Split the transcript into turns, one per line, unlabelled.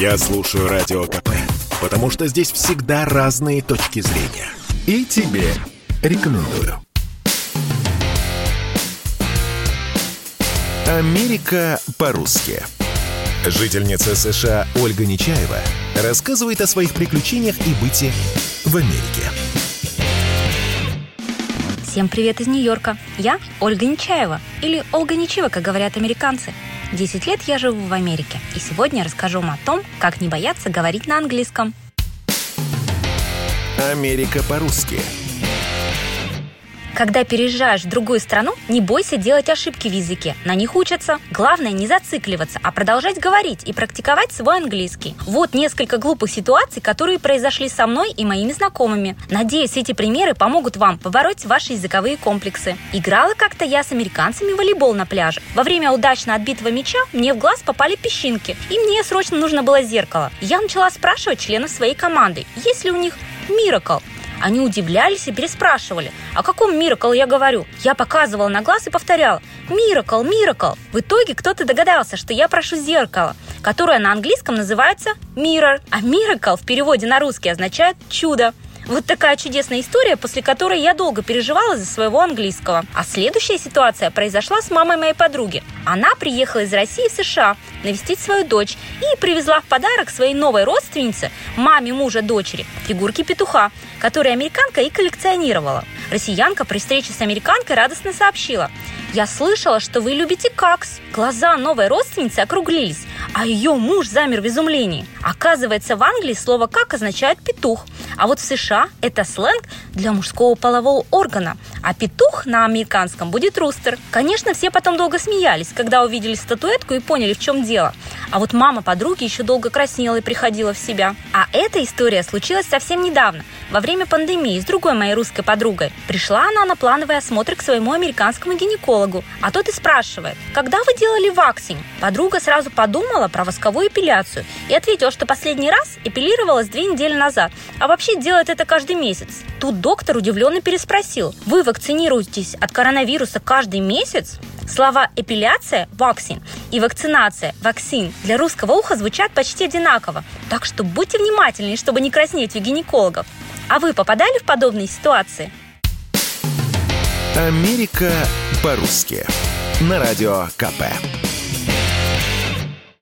Я слушаю Радио КП, потому что здесь всегда разные точки зрения. И тебе рекомендую. Америка по-русски. Жительница США Ольга Нечаева рассказывает о своих приключениях и быте в Америке.
Всем привет из Нью-Йорка. Я Ольга Нечаева, или Ольга Нечаева, как говорят американцы. 10 лет я живу в Америке, и сегодня расскажу вам о том, как не бояться говорить на английском.
Америка по-русски.
Когда переезжаешь в другую страну, не бойся делать ошибки в языке. На них учатся. Главное не зацикливаться, а продолжать говорить и практиковать свой английский. Вот несколько глупых ситуаций, которые произошли со мной и моими знакомыми. Надеюсь, эти примеры помогут вам побороть ваши языковые комплексы. Играла как-то я с американцами в волейбол на пляже. Во время удачно отбитого мяча мне в глаз попали песчинки, и мне срочно нужно было зеркало. Я начала спрашивать членов своей команды, есть ли у них Миракл. Они удивлялись и переспрашивали. О каком Миракл я говорю? Я показывала на глаз и повторяла. Миракл, Миракл. В итоге кто-то догадался, что я прошу зеркало, которое на английском называется mirror. А Miracle в переводе на русский означает чудо. Вот такая чудесная история, после которой я долго переживала за своего английского. А следующая ситуация произошла с мамой моей подруги. Она приехала из России в США навестить свою дочь и привезла в подарок своей новой родственнице, маме мужа дочери, фигурки петуха, которые американка и коллекционировала. Россиянка при встрече с американкой радостно сообщила. «Я слышала, что вы любите какс». Глаза новой родственницы округлились, а ее муж замер в изумлении. Оказывается, в Англии слово «как» означает «петух», а вот в США это сленг для мужского полового органа, а петух на американском будет рустер. Конечно, все потом долго смеялись, когда увидели статуэтку и поняли, в чем дело. А вот мама подруги еще долго краснела и приходила в себя. А эта история случилась совсем недавно, во время пандемии с другой моей русской подругой. Пришла она на плановый осмотр к своему американскому гинекологу, а тот и спрашивает, когда вы делали ваксинг? Подруга сразу подумала про восковую эпиляцию и ответила, что последний раз эпилировалась две недели назад, а вообще делает это каждый месяц. Тут доктор удивленно переспросил, вы вакцинируетесь от коронавируса каждый месяц? Слова эпиляция – вакцин и вакцинация – вакцин для русского уха звучат почти одинаково. Так что будьте внимательнее, чтобы не краснеть у гинекологов. А вы попадали в подобные ситуации?
Америка по-русски. На радио КП.